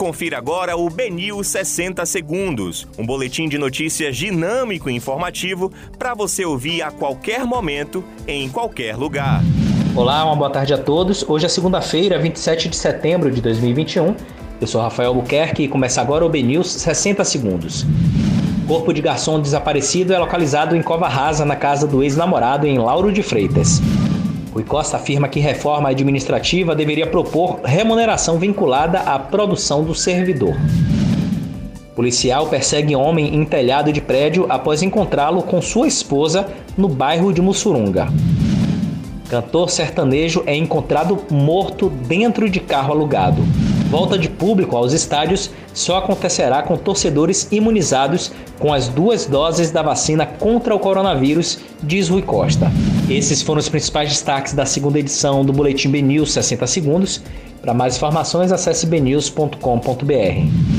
Confira agora o Benil 60 Segundos, um boletim de notícias dinâmico e informativo para você ouvir a qualquer momento, em qualquer lugar. Olá, uma boa tarde a todos. Hoje é segunda-feira, 27 de setembro de 2021. Eu sou Rafael Buquerque e começa agora o BNews 60 Segundos. Corpo de garçom desaparecido é localizado em Cova Rasa, na casa do ex-namorado em Lauro de Freitas. Rui Costa afirma que reforma administrativa deveria propor remuneração vinculada à produção do servidor. Policial persegue homem em telhado de prédio após encontrá-lo com sua esposa no bairro de Mussurunga. Cantor sertanejo é encontrado morto dentro de carro alugado. Volta de público aos estádios só acontecerá com torcedores imunizados com as duas doses da vacina contra o coronavírus, diz Rui Costa. Esses foram os principais destaques da segunda edição do Boletim BNews 60 Segundos. Para mais informações, acesse bnews.com.br.